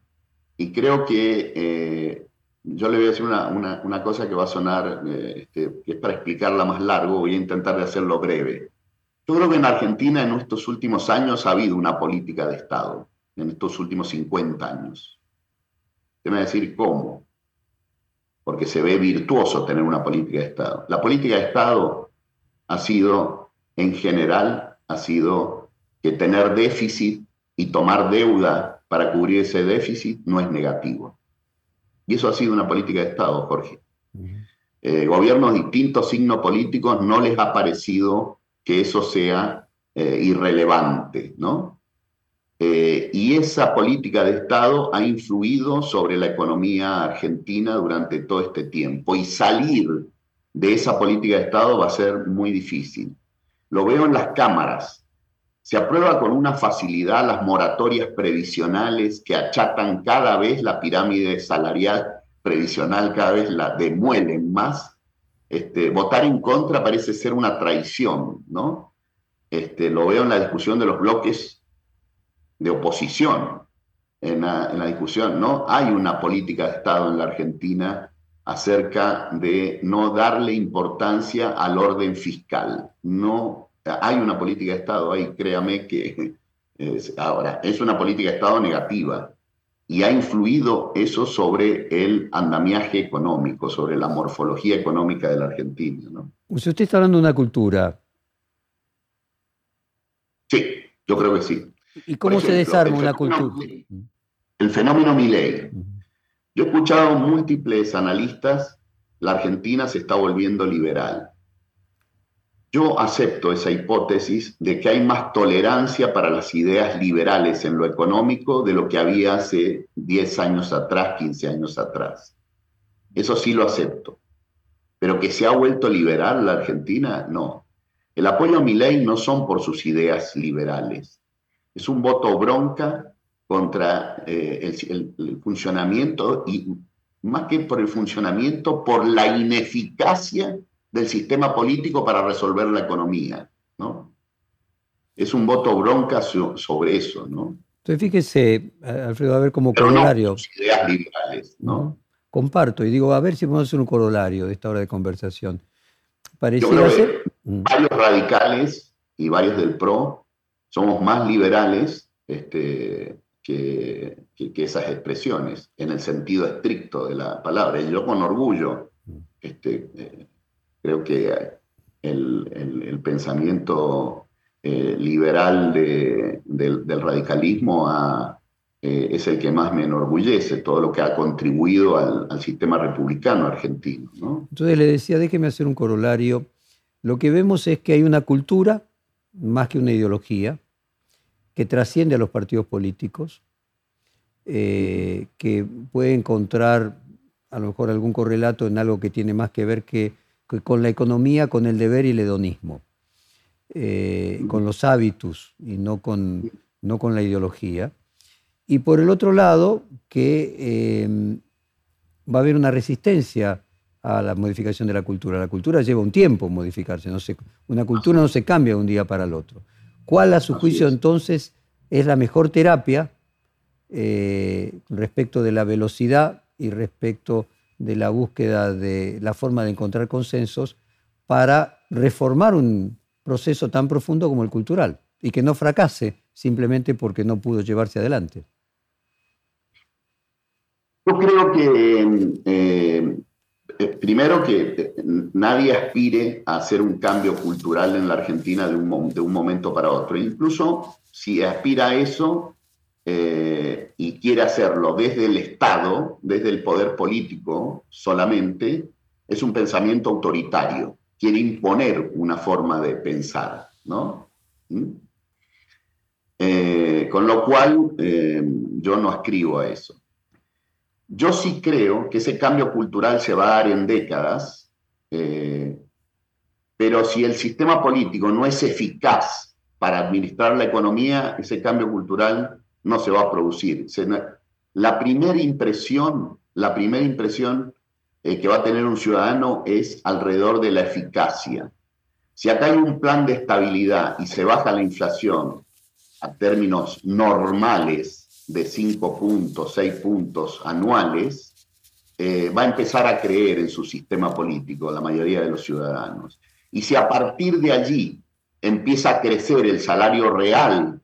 Y creo que eh, yo le voy a decir una, una, cosa que va a sonar, eh, este, que es para explicarla más largo, voy a intentar de hacerlo breve. Yo creo que en Argentina en estos últimos años ha habido una política de Estado, en estos últimos 50 años. Usted decir cómo, porque se ve virtuoso tener una política de Estado. La política de Estado ha sido, en general, ha sido que tener déficit y tomar deuda para cubrir ese déficit no es negativo. Y eso ha sido una política de Estado, Jorge. Eh, gobiernos de distintos signos políticos no les ha parecido que eso sea eh, irrelevante, ¿no? Eh, y esa política de Estado ha influido sobre la economía argentina durante todo este tiempo. Y salir de esa política de Estado va a ser muy difícil. Lo veo en las cámaras se aprueba con una facilidad las moratorias previsionales que achatan cada vez la pirámide salarial previsional, cada vez la demuelen más. Este, votar en contra parece ser una traición, ¿no? Este, lo veo en la discusión de los bloques de oposición, en la, en la discusión, ¿no? Hay una política de Estado en la Argentina acerca de no darle importancia al orden fiscal, no hay una política de Estado ahí, créame que [laughs] es, ahora, es una política de Estado negativa y ha influido eso sobre el andamiaje económico, sobre la morfología económica de la Argentina. ¿no? Si usted está hablando de una cultura. Sí, yo creo que sí. ¿Y cómo se desarma una cultura? El fenómeno Milley. Yo he escuchado múltiples analistas, la Argentina se está volviendo liberal. Yo acepto esa hipótesis de que hay más tolerancia para las ideas liberales en lo económico de lo que había hace 10 años atrás, 15 años atrás. Eso sí lo acepto. Pero que se ha vuelto liberal la Argentina, no. El apoyo a mi ley no son por sus ideas liberales. Es un voto bronca contra eh, el, el funcionamiento y más que por el funcionamiento, por la ineficacia del sistema político para resolver la economía, ¿no? Es un voto bronca sobre eso, ¿no? Entonces fíjese, Alfredo, a ver como corolario. ideas liberales, ¿no? Comparto y digo, a ver si podemos hacer un corolario de esta hora de conversación. Pareciera ser... Mm. Varios radicales y varios del PRO somos más liberales este, que, que, esas expresiones, en el sentido estricto de la palabra. Y yo con orgullo mm. este, eh, Creo que el, pensamiento eh, liberal del, radicalismo eh, es el que más me enorgullece, todo lo que ha contribuido al, sistema republicano argentino. Entonces le decía, déjeme hacer un corolario. Lo que vemos es que hay una cultura, más que una ideología, que trasciende a los partidos políticos, eh, que puede encontrar a lo mejor algún correlato en algo que tiene más que ver que, con la economía, con el deber y el hedonismo, eh, con los hábitos y no con, no con la ideología. Y por el otro lado, que em, va a haber una resistencia a la modificación de la cultura. La cultura lleva un tiempo modificarse, no una cultura no se cambia de un día para el otro. ¿Cuál a su juicio entonces es la mejor terapia eh, respecto de la velocidad y respecto de la búsqueda de la forma de encontrar consensos para reformar un proceso tan profundo como el cultural y que no fracase simplemente porque no pudo llevarse adelante? Yo creo que, eh, eh, primero, que nadie aspire a hacer un cambio cultural en la Argentina de un, de un momento para otro. Incluso si aspira a eso eh, y quiere hacerlo desde el Estado, desde el poder político solamente, es un pensamiento autoritario. Quiere imponer una forma de pensar, ¿no? ¿Mm? con lo cual, yo no escribo a eso. Yo sí creo que ese cambio cultural se va a dar en décadas, eh, pero si el sistema político no es eficaz para administrar la economía, ese cambio cultural no se va a producir. la primera impresión, la primera impresión eh, que va a tener un ciudadano es alrededor de la eficacia. Si acá hay un plan de estabilidad y se baja la inflación a términos normales, de 5 puntos, 6 puntos anuales, eh, va a empezar a creer en su sistema político, la mayoría de los ciudadanos. Y si a partir de allí empieza a crecer el salario real,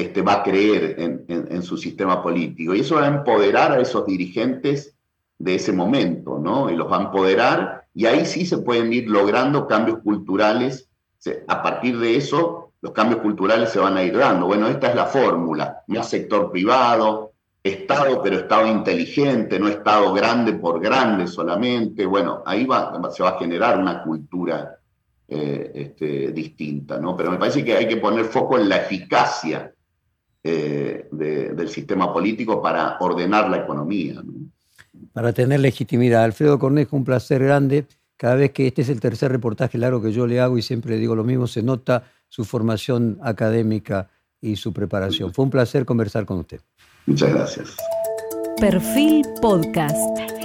este, va a creer en, su sistema político. Y eso va a empoderar a esos dirigentes de ese momento, ¿no? Y los va a empoderar y ahí sí se pueden ir logrando cambios culturales. A partir de eso los cambios culturales se van a ir dando. Bueno, esta es la fórmula, más sector privado, Estado, pero Estado inteligente, no Estado grande por grande solamente. Bueno, ahí se va a generar una cultura eh, este, distinta, ¿no? Pero me parece que hay que poner foco en la eficacia eh, del sistema político para ordenar la economía. Para tener legitimidad. Alfredo Cornejo, un placer grande. Cada vez que este es el tercer reportaje largo que yo le hago y siempre le digo lo mismo, se nota su formación académica y su preparación. Fue un placer conversar con usted. Muchas gracias. Perfil Podcast.